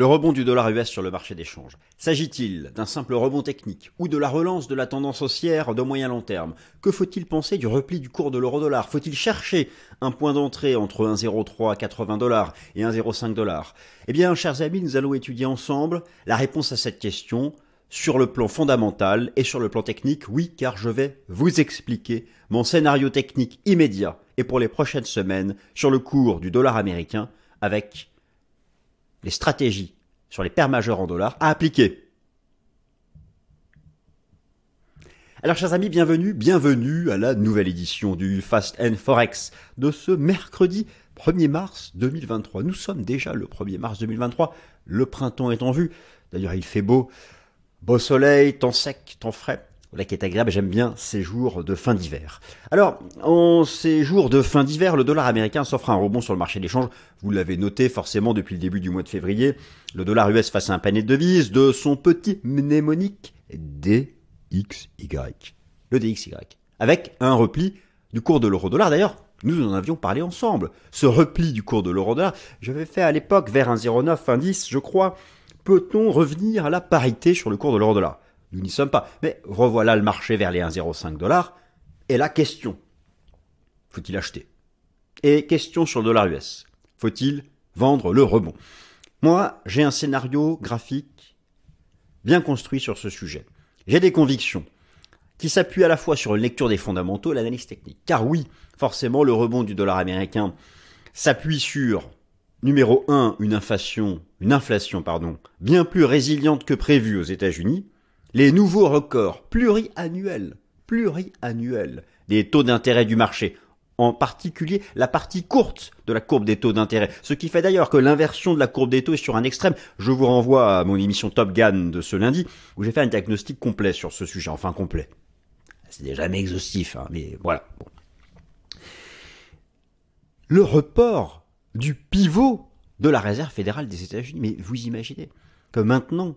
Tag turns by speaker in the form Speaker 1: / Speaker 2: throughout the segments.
Speaker 1: Le rebond du dollar US sur le marché des changes. S'agit-il d'un simple rebond technique ou de la relance de la tendance haussière de moyen long terme? Que faut-il penser du repli du cours de l'euro-dollar Faut-il chercher un point d'entrée entre 1,03 80 dollars et 1,05 dollars? Eh bien, chers amis, nous allons étudier ensemble la réponse à cette question sur le plan fondamental et sur le plan technique, oui, car je vais vous expliquer mon scénario technique immédiat et pour les prochaines semaines sur le cours du dollar américain avec les stratégies sur les paires majeures en dollars à appliquer. Alors chers amis, bienvenue, bienvenue à la nouvelle édition du Fast and Forex de ce mercredi 1er mars 2023. Nous sommes déjà le 1er mars 2023, le printemps est en vue, d'ailleurs il fait beau, beau soleil, temps sec, temps frais. Voilà qui est agréable, j'aime bien ces jours de fin d'hiver. Alors, en ces jours de fin d'hiver, le dollar américain s'offre un rebond sur le marché d'échange. Vous l'avez noté forcément depuis le début du mois de février. Le dollar US face à un panier de devises de son petit mnémonique DXY. Le DXY. Avec un repli du cours de l'euro-dollar. D'ailleurs, nous en avions parlé ensemble. Ce repli du cours de l'euro-dollar, j'avais fait à l'époque vers un 0,9, un 10, je crois. Peut-on revenir à la parité sur le cours de l'euro-dollar? Nous n'y sommes pas. Mais revoilà le marché vers les 1,05 dollars. Et la question, faut-il acheter? Et question sur le dollar US, faut-il vendre le rebond? Moi, j'ai un scénario graphique bien construit sur ce sujet. J'ai des convictions qui s'appuient à la fois sur une lecture des fondamentaux et l'analyse technique. Car oui, forcément, le rebond du dollar américain s'appuie sur numéro 1, une inflation, une inflation pardon, bien plus résiliente que prévu aux États-Unis, les nouveaux records pluriannuels, pluriannuels des taux d'intérêt du marché, en particulier la partie courte de la courbe des taux d'intérêt, ce qui fait d'ailleurs que l'inversion de la courbe des taux est sur un extrême. Je vous renvoie à mon émission Top Gun de ce lundi, où j'ai fait un diagnostic complet sur ce sujet, enfin complet. C'est déjà jamais exhaustif, hein, mais voilà. Le report du pivot de la Réserve fédérale des États-Unis, mais vous imaginez que maintenant,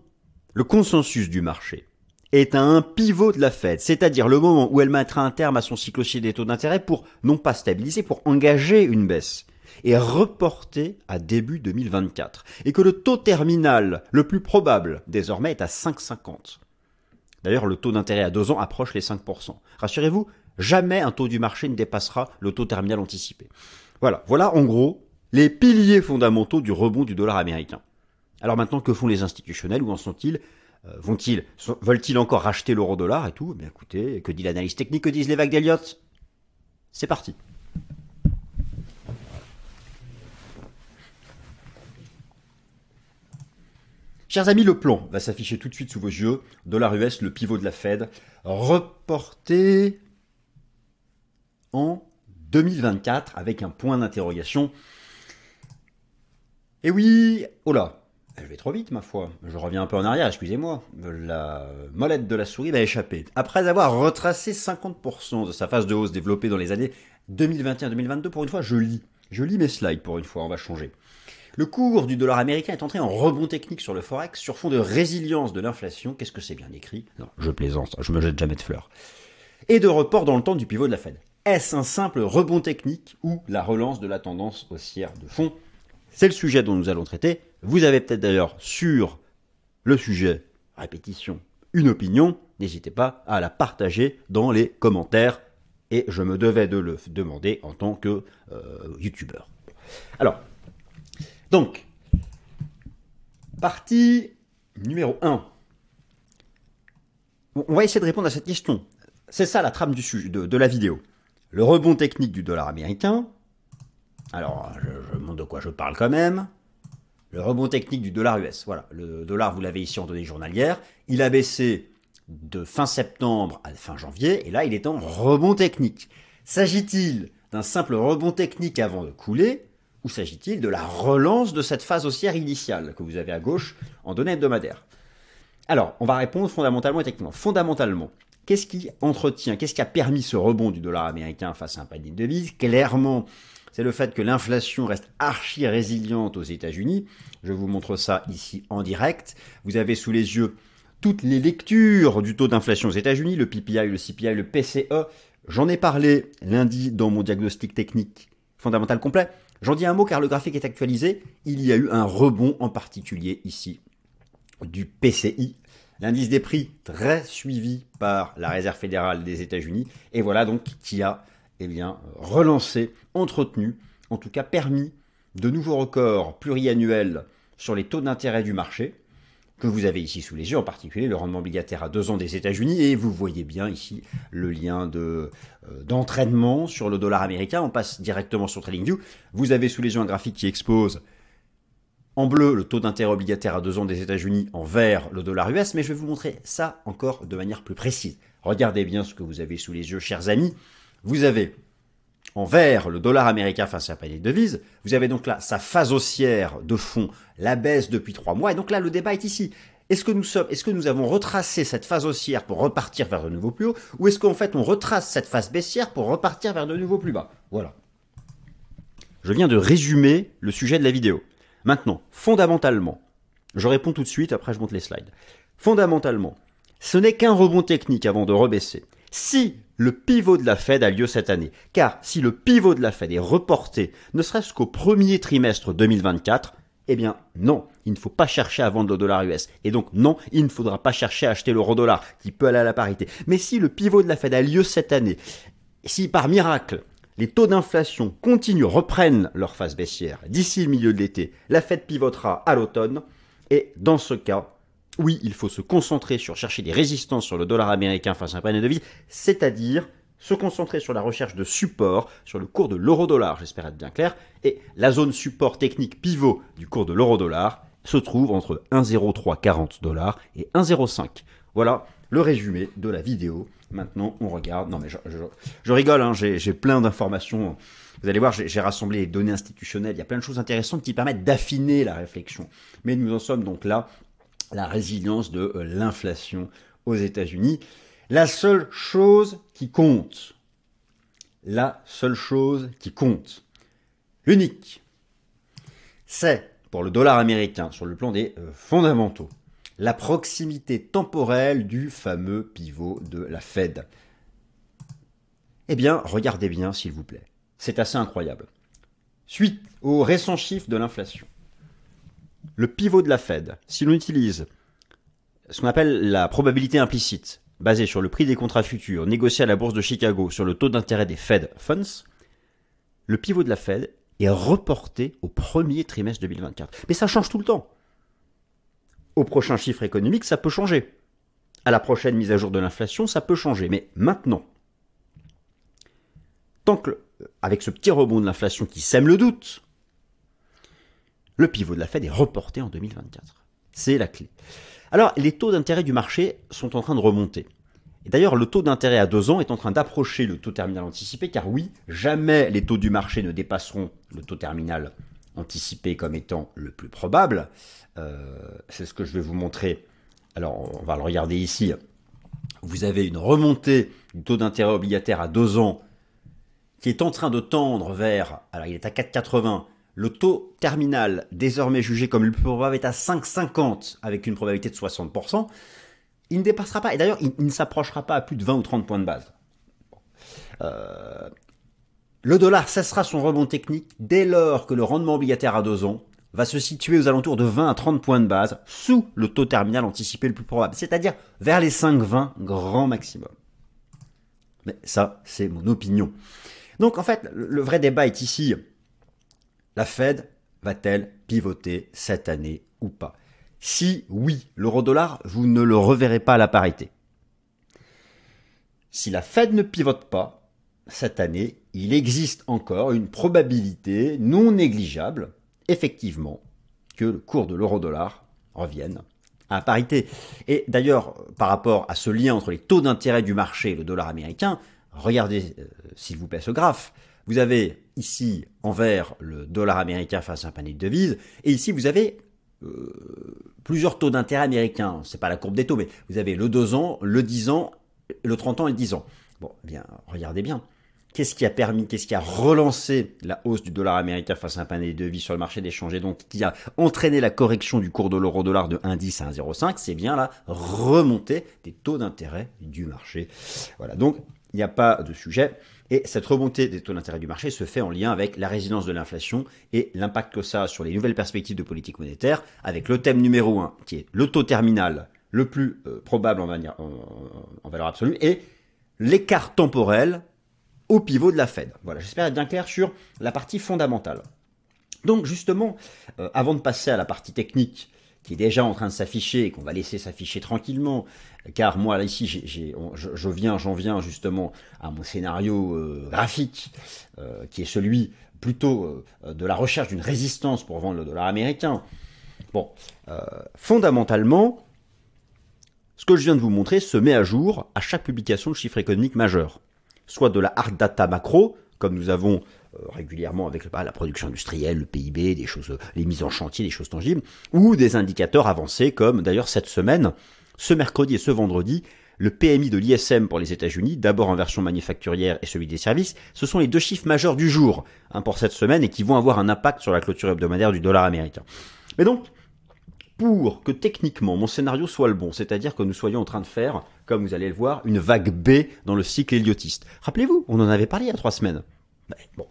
Speaker 1: le consensus du marché est à un pivot de la Fed, c'est-à-dire le moment où elle mettra un terme à son cycle des taux d'intérêt pour non pas stabiliser, pour engager une baisse et reporter à début 2024. Et que le taux terminal le plus probable désormais est à 5,50. D'ailleurs, le taux d'intérêt à deux ans approche les 5%. Rassurez-vous, jamais un taux du marché ne dépassera le taux terminal anticipé. Voilà, voilà en gros les piliers fondamentaux du rebond du dollar américain. Alors maintenant, que font les institutionnels? Où en sont-ils? Euh, Vont-ils, veulent-ils encore racheter l'euro-dollar et tout? Eh bien écoutez, que dit l'analyse technique? Que disent les vagues d'Eliott? C'est parti. Chers amis, le plan va s'afficher tout de suite sous vos yeux. Dollar US, le pivot de la Fed, reporté en 2024 avec un point d'interrogation. Et oui, oh là, je vais trop vite, ma foi. Je reviens un peu en arrière, excusez-moi. La molette de la souris m'a échappé. Après avoir retracé 50% de sa phase de hausse développée dans les années 2021-2022, pour une fois, je lis. Je lis mes slides pour une fois, on va changer. Le cours du dollar américain est entré en rebond technique sur le Forex sur fond de résilience de l'inflation. Qu'est-ce que c'est bien écrit? Non, je plaisante, je me jette jamais de fleurs. Et de report dans le temps du pivot de la Fed. Est-ce un simple rebond technique ou la relance de la tendance haussière de fond? C'est le sujet dont nous allons traiter. Vous avez peut-être d'ailleurs sur le sujet, répétition, une opinion, n'hésitez pas à la partager dans les commentaires et je me devais de le demander en tant que euh, youtubeur. Alors, donc, partie numéro 1. On va essayer de répondre à cette question. C'est ça la trame du sujet, de, la vidéo. Le rebond technique du dollar américain. Alors, je, je montre de quoi je parle quand même le rebond technique du dollar US. Voilà, le dollar, vous l'avez ici en données journalières. Il a baissé de fin septembre à fin janvier, et là, il est en rebond technique. S'agit-il d'un simple rebond technique avant de couler, ou s'agit-il de la relance de cette phase haussière initiale que vous avez à gauche en données hebdomadaires? Alors, on va répondre fondamentalement et techniquement. Fondamentalement, qu'est-ce qui entretient, qu'est-ce qui a permis ce rebond du dollar américain face à un panier de devises? Clairement, c'est le fait que l'inflation reste archi résiliente aux États-Unis. Je vous montre ça ici en direct. Vous avez sous les yeux toutes les lectures du taux d'inflation aux États-Unis, le PPI, le CPI, le PCE. J'en ai parlé lundi dans mon diagnostic technique fondamental complet. J'en dis un mot car le graphique est actualisé. Il y a eu un rebond en particulier ici du PCI, l'indice des prix très suivi par la Réserve fédérale des États-Unis. Et voilà donc qui a eh bien, relancé, entretenu, en tout cas permis de nouveaux records pluriannuels sur les taux d'intérêt du marché que vous avez ici sous les yeux, en particulier le rendement obligataire à deux ans des États-Unis, et vous voyez bien ici le lien de, euh, d'entraînement sur le dollar américain. On passe directement sur TradingView. Vous avez sous les yeux un graphique qui expose en bleu le taux d'intérêt obligataire à deux ans des États-Unis, en vert le dollar US, mais je vais vous montrer ça encore de manière plus précise. Regardez bien ce que vous avez sous les yeux, chers amis. Vous avez en vert le dollar américain face à la panier de devises. Vous avez donc là sa phase haussière de fond, la baisse depuis trois mois. Et donc là, le débat est ici. Est-ce que nous sommes, est-ce que nous avons retracé cette phase haussière pour repartir vers de nouveaux plus hauts, ou est-ce qu'en fait on retrace cette phase baissière pour repartir vers de nouveaux plus bas? Voilà. Je viens de résumer le sujet de la vidéo. Maintenant, fondamentalement, je réponds tout de suite, après je monte les slides. Fondamentalement, ce n'est qu'un rebond technique avant de rebaisser. Si le pivot de la Fed a lieu cette année. Car si le pivot de la Fed est reporté, ne serait-ce qu'au premier trimestre 2024, eh bien non, il ne faut pas chercher à vendre le dollar US. Et donc non, il ne faudra pas chercher à acheter l'euro dollar, qui peut aller à la parité. Mais si le pivot de la Fed a lieu cette année, si par miracle, les taux d'inflation continuent, reprennent leur phase baissière d'ici le milieu de l'été, la Fed pivotera à l'automne, et dans ce cas, oui, il faut se concentrer sur chercher des résistances sur le dollar américain face à un panier de vie, c'est-à-dire se concentrer sur la recherche de support sur le cours de l'euro-dollar, j'espère être bien clair, et la zone support technique pivot du cours de l'euro-dollar se trouve entre 1,0340 dollars et 1,05. Voilà le résumé de la vidéo. Maintenant, on regarde. Non, mais je, rigole, hein, j'ai plein d'informations. Vous allez voir, j'ai rassemblé les données institutionnelles. Il y a plein de choses intéressantes qui permettent d'affiner la réflexion. Mais nous en sommes donc là la résilience de euh, l'inflation aux États-Unis. La seule chose qui compte, la seule chose qui compte, l'unique, c'est pour le dollar américain sur le plan des euh, fondamentaux, la proximité temporelle du fameux pivot de la Fed. Eh bien, regardez bien s'il vous plaît. C'est assez incroyable. Suite aux récents chiffres de l'inflation, le pivot de la Fed, si l'on utilise ce qu'on appelle la probabilité implicite, basée sur le prix des contrats futurs négociés à la bourse de Chicago sur le taux d'intérêt des Fed Funds, le pivot de la Fed est reporté au premier trimestre 2024. Mais ça change tout le temps. Au prochain chiffre économique, ça peut changer. À la prochaine mise à jour de l'inflation, ça peut changer. Mais maintenant, tant que, avec ce petit rebond de l'inflation qui sème le doute, le pivot de la Fed est reporté en 2024. C'est la clé. Alors, les taux d'intérêt du marché sont en train de remonter. Et d'ailleurs, le taux d'intérêt à deux ans est en train d'approcher le taux terminal anticipé, car oui, jamais les taux du marché ne dépasseront le taux terminal anticipé comme étant le plus probable. Euh, c'est ce que je vais vous montrer. Alors, on va le regarder ici. Vous avez une remontée du taux d'intérêt obligataire à deux ans qui est en train de tendre vers, alors il est à 4,80, le taux terminal, désormais jugé comme le plus probable, est à 5,50 avec une probabilité de 60%. Il ne dépassera pas, et d'ailleurs, il, ne s'approchera pas à plus de 20 ou 30 points de base. Euh, le dollar cessera son rebond technique dès lors que le rendement obligataire à 2 ans va se situer aux alentours de 20 à 30 points de base sous le taux terminal anticipé le plus probable, c'est-à-dire vers les 5,20 grand maximum. Mais ça, c'est mon opinion. Donc en fait, le vrai débat est ici. La Fed va-t-elle pivoter cette année ou pas? Si oui, l'euro-dollar, vous ne le reverrez pas à la parité. Si la Fed ne pivote pas cette année, il existe encore une probabilité non négligeable, effectivement, que le cours de l'euro-dollar revienne à parité. Et d'ailleurs, par rapport à ce lien entre les taux d'intérêt du marché et le dollar américain, regardez euh, s'il vous plaît ce graphe. Vous avez ici en vert le dollar américain face à un panier de devises, et ici vous avez euh, plusieurs taux d'intérêt américains. C'est pas la courbe des taux, mais vous avez le 2 ans, le 10 ans, le 30 ans et le 10 ans. Bon, eh bien, regardez bien. Qu'est-ce qui a permis, qu'est-ce qui a relancé la hausse du dollar américain face à un panier de devises sur le marché d'échange et donc qui a entraîné la correction du cours de l'euro-dollar de 1,10 à 1,05 C'est bien la remontée des taux d'intérêt du marché. Voilà, donc il n'y a pas de sujet. Et cette remontée des taux d'intérêt du marché se fait en lien avec la résilience de l'inflation et l'impact que ça a sur les nouvelles perspectives de politique monétaire, avec le thème numéro un, qui est le taux terminal le plus euh, probable en, en, valeur absolue, et l'écart temporel au pivot de la Fed. Voilà, j'espère être bien clair sur la partie fondamentale. Donc justement, euh, avant de passer à la partie technique, qui est déjà en train de s'afficher et qu'on va laisser s'afficher tranquillement, car moi là ici je, viens, j'en viens justement à mon scénario euh, graphique, euh, qui est celui plutôt de la recherche d'une résistance pour vendre le dollar américain. Bon, fondamentalement, ce que je viens de vous montrer se met à jour à chaque publication de chiffres économiques majeurs, soit de la hard data macro, comme nous avons euh, régulièrement avec la production industrielle, le PIB, des les mises en chantier, des choses tangibles, ou des indicateurs avancés comme d'ailleurs cette semaine, ce mercredi et ce vendredi, le PMI de l'ISM pour les États-Unis, d'abord en version manufacturière et celui des services, ce sont les deux chiffres majeurs du jour hein, pour cette semaine et qui vont avoir un impact sur la clôture hebdomadaire du dollar américain. Mais donc, pour que techniquement mon scénario soit le bon, c'est-à-dire que nous soyons en train de faire, comme vous allez le voir, une vague B dans le cycle héliotiste. Rappelez-vous, on en avait parlé il y a trois semaines. Ben, bon,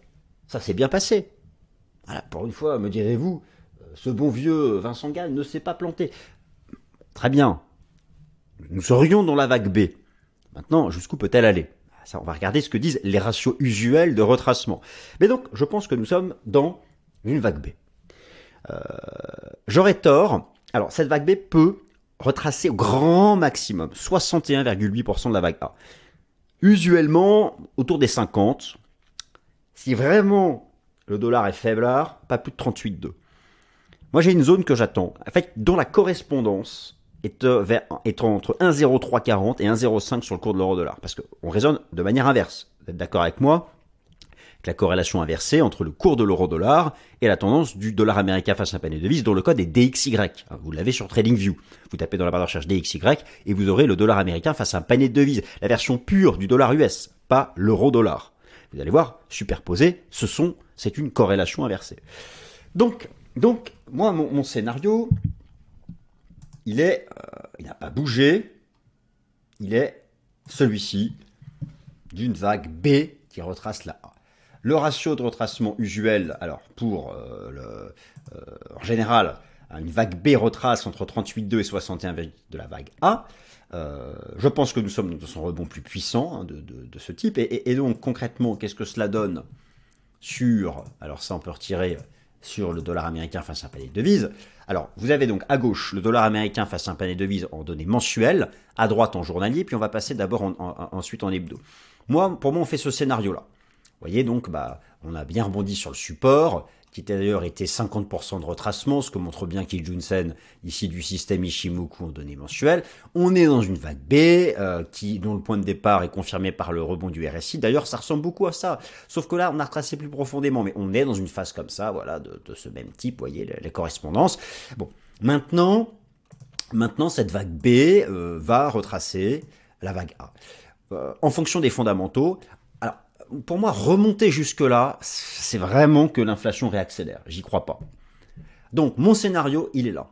Speaker 1: ça s'est bien passé. Voilà, pour une fois, me direz-vous, euh, ce bon vieux Vincent Gall ne s'est pas planté. Très bien. Nous serions dans la vague B. Maintenant, jusqu'où peut-elle aller? Ça, on va regarder ce que disent les ratios usuels de retracement. Mais donc, je pense que nous sommes dans une vague B. Euh, j'aurais tort. Alors, cette vague B peut retracer au grand maximum 61,8% de la vague A. Usuellement, autour des 50, si vraiment le dollar est faiblard, pas plus de 38,2. Moi, j'ai une zone que j'attends. En fait, dont la correspondance est, euh, est entre 1,0340 et 1,05 sur le cours de l'euro-dollar. Parce qu'on raisonne de manière inverse. Vous êtes d'accord avec moi la corrélation inversée entre le cours de l'euro-dollar et la tendance du dollar américain face à un panier de devises dont le code est DXY. Vous l'avez sur TradingView. Vous tapez dans la barre de recherche DXY et vous aurez le dollar américain face à un panier de devises. La version pure du dollar US, pas l'euro-dollar. Vous allez voir, superposé, ce sont, c'est une corrélation inversée. Donc, moi, mon, scénario, il est, euh, il n'a pas bougé, il est celui-ci d'une vague B qui retrace la A. Le ratio de retracement usuel, alors pour euh, le, euh, en général, une vague B retrace entre 38,2 et 61 de la vague A. Je pense que nous sommes dans son rebond plus puissant hein, de, ce type. Et, donc, concrètement, qu'est-ce que cela donne sur, alors ça on peut retirer sur le dollar américain face à un panier de devises. Alors, vous avez donc à gauche le dollar américain face à un panier de devises en données mensuelles, à droite en journalier, puis on va passer d'abord ensuite en hebdo. Moi, pour moi, on fait ce scénario-là. Vous voyez, donc, bah, on a bien rebondi sur le support qui d'ailleurs était 50% de retracement, ce que montre bien Ki Junsen ici du système Ishimoku en données mensuelles. On est dans une vague B euh, qui dont le point de départ est confirmé par le rebond du RSI. D'ailleurs, ça ressemble beaucoup à ça, sauf que là, on a retracé plus profondément, mais on est dans une phase comme ça, voilà, de, ce même type. Voyez les, correspondances. Bon, maintenant, maintenant cette vague B euh, va retracer la vague A. Euh, en fonction des fondamentaux, pour moi, remonter jusque-là, c'est vraiment que l'inflation réaccélère. J'y crois pas. Donc, mon scénario, il est là.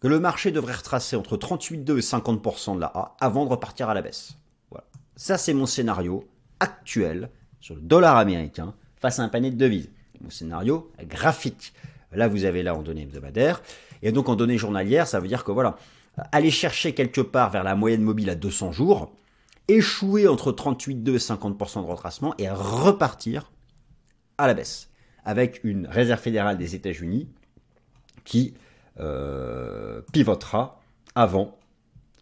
Speaker 1: Que le marché devrait retracer entre 38,2 et 50% de la A avant de repartir à la baisse. Voilà. Ça, c'est mon scénario actuel sur le dollar américain face à un panier de devises. Mon scénario graphique. Là, vous avez là en données hebdomadaires. Et donc, en données journalières, ça veut dire que voilà, aller chercher quelque part vers la moyenne mobile à 200 jours, échouer entre 38,2 et 50% de retracement et repartir à la baisse avec une réserve fédérale des États-Unis qui euh, pivotera avant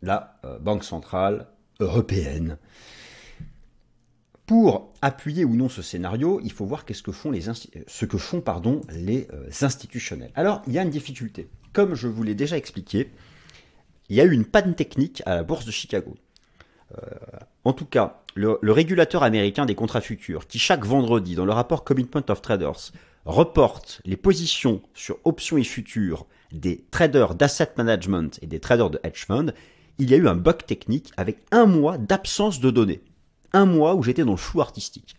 Speaker 1: la euh, Banque centrale européenne. Pour appuyer ou non ce scénario, il faut voir qu'est-ce que font les ce que font pardon, les euh, institutionnels. Alors, il y a une difficulté. Comme je vous l'ai déjà expliqué, il y a eu une panne technique à la bourse de Chicago. Euh, en tout cas, le, régulateur américain des contrats futurs, qui chaque vendredi, dans le rapport Commitment of Traders, reporte les positions sur options et futurs des traders d'asset management et des traders de hedge fund, il y a eu un bug technique avec un mois d'absence de données. Un mois où j'étais dans le flou artistique.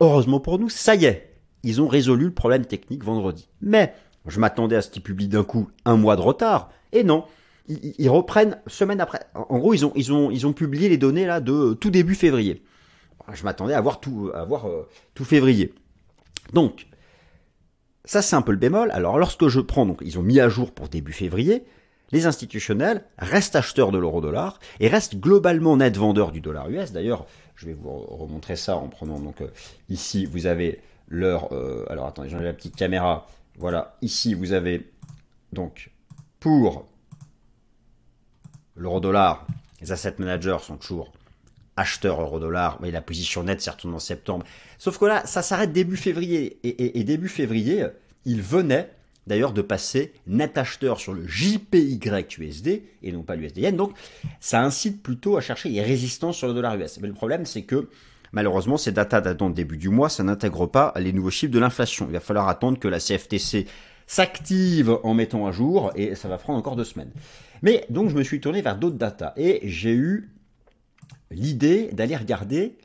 Speaker 1: Heureusement pour nous, ça y est, ils ont résolu le problème technique vendredi. Mais je m'attendais à ce qu'ils publient d'un coup un mois de retard. Et non, ils, reprennent semaine après. En gros, ils ont, ils, ont, ils ont publié les données là de tout début février. je m'attendais à voir tout, à voir, euh, tout février. Donc, ça c'est un peu le bémol. Alors lorsque je prends, donc ils ont mis à jour pour début février, les institutionnels restent acheteurs de l'euro-dollar et restent globalement net vendeurs du dollar US. D'ailleurs, je vais vous remontrer ça en prenant donc euh, ici vous avez leur euh, alors attendez, j'enlève la petite caméra. Voilà, ici vous avez donc pour l'euro-dollar, les asset managers sont toujours acheteurs euro-dollar. mais la position nette s'est retournée en septembre. Sauf que là, ça s'arrête début février. Et, début février, il venait d'ailleurs de passer net acheteur sur le JPYUSD et non pas l'USDN. Donc ça incite plutôt à chercher les résistances sur le dollar US. Mais le problème, c'est que malheureusement, ces datas datant début du mois, ça n'intègre pas les nouveaux chiffres de l'inflation. Il va falloir attendre que la CFTC s'active en mettant à jour et ça va prendre encore deux semaines. Mais donc je me suis tourné vers d'autres datas et j'ai eu l'idée d'aller regarder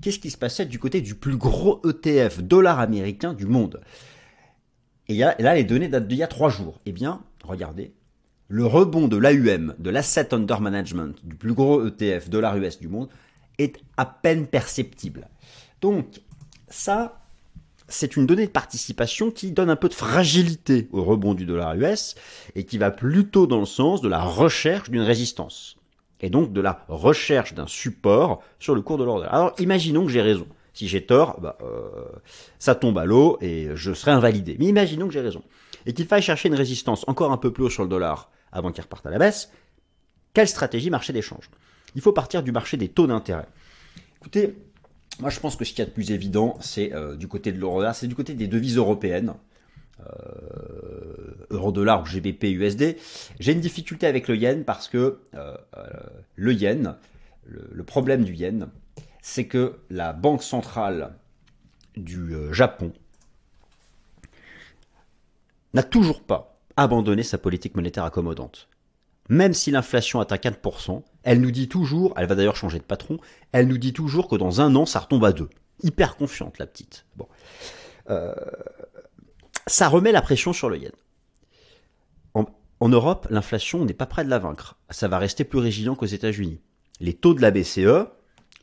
Speaker 1: qu'est-ce qui se passait du côté du plus gros ETF dollar américain du monde. Et là, les données datent d'il y a trois jours. Eh bien, regardez, le rebond de l'AUM, de l'Asset Under Management, du plus gros ETF dollar US du monde, est à peine perceptible. Donc, ça, c'est une donnée de participation qui donne un peu de fragilité au rebond du dollar US et qui va plutôt dans le sens de la recherche d'une résistance et donc de la recherche d'un support sur le cours de l'ordre. Alors imaginons que j'ai raison. Si j'ai tort, bah, euh, ça tombe à l'eau et je serai invalidé. Mais imaginons que j'ai raison. Et qu'il faille chercher une résistance encore un peu plus haut sur le dollar avant qu'il reparte à la baisse. Quelle stratégie marché d'échange? Il faut partir du marché des taux d'intérêt. Écoutez, moi je pense que ce qu'il y a de plus évident, c'est euh, du côté de l'euro c'est du côté des devises européennes. Euh, euro-dollar ou GBP USD. J'ai une difficulté avec le yen parce que euh, le yen, le, problème du yen, c'est que la banque centrale du Japon n'a toujours pas abandonné sa politique monétaire accommodante. Même si l'inflation atteint 4%, elle nous dit toujours, elle va d'ailleurs changer de patron, elle nous dit toujours que dans un an, ça retombe à 2. Hyper confiante, la petite. Bon ça remet la pression sur le yen. En, Europe, l'inflation n'est pas près de la vaincre. Ça va rester plus résilient qu'aux États-Unis. Les taux de la BCE,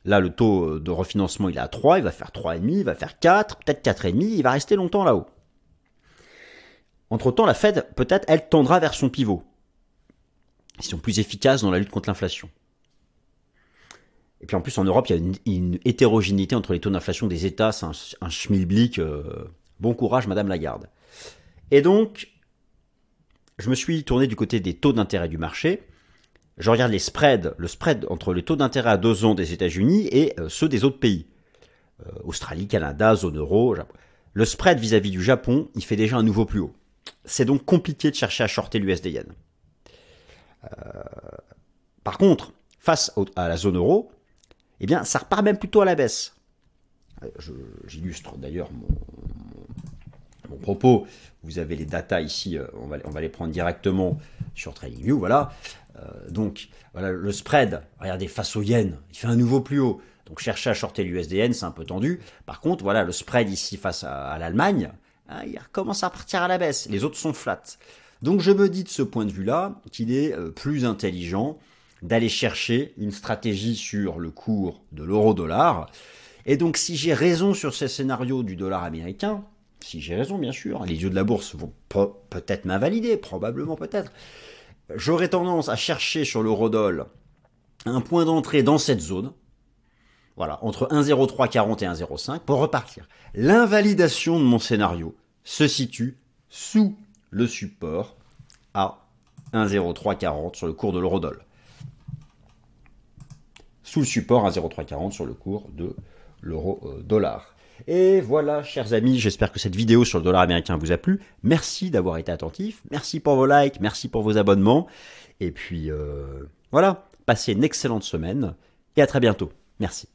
Speaker 1: là le taux de refinancement il est à 3, il va faire 3,5, il va faire 4, peut-être 4,5, il va rester longtemps là-haut. Entre-temps, la Fed, peut-être, elle tendra vers son pivot. Ils sont plus efficaces dans la lutte contre l'inflation. Et puis en plus, en Europe, il y a une, hétérogénéité entre les taux d'inflation des États, c'est un, schmilblick. Euh, Bon courage, Madame Lagarde. Et donc, je me suis tourné du côté des taux d'intérêt du marché. Je regarde les spreads, le spread entre les taux d'intérêt à deux ans des États-Unis et euh, ceux des autres pays. Euh, Australie, Canada, zone euro. Le spread vis-à-vis du Japon, il fait déjà un nouveau plus haut. C'est donc compliqué de chercher à shorter l'USD yen. Euh, par contre, face à la zone euro, eh bien, ça repart même plutôt à la baisse. J'illustre d'ailleurs mon, propos. Vous avez les datas ici, euh, on va, les prendre directement sur TradingView, voilà. Euh, donc, voilà, le spread, regardez, face au yen, il fait un nouveau plus haut. Donc, chercher à shorter l'USDN, c'est un peu tendu. Par contre, voilà, le spread ici face à, l'Allemagne, hein, il recommence à partir à la baisse. Les autres sont flats. Donc, je me dis de ce point de vue-là qu'il est euh, plus intelligent d'aller chercher une stratégie sur le cours de l'euro-dollar. Et donc, si j'ai raison sur ces scénarios du dollar américain, si j'ai raison bien sûr, les yeux de la bourse vont peut-être m'invalider, probablement peut-être, j'aurais tendance à chercher sur l'eurodoll un point d'entrée dans cette zone, voilà, entre 1,0340 et 1,05 pour repartir. L'invalidation de mon scénario se situe sous le support à 1,0340 sur le cours de l'eurodoll. Sous le support à 1,0340 sur le cours de l'euro-dollar. Et voilà, chers amis, j'espère que cette vidéo sur le dollar américain vous a plu. Merci d'avoir été attentif. Merci pour vos likes, merci pour vos abonnements. Et puis euh, voilà, passez une excellente semaine et à très bientôt. Merci.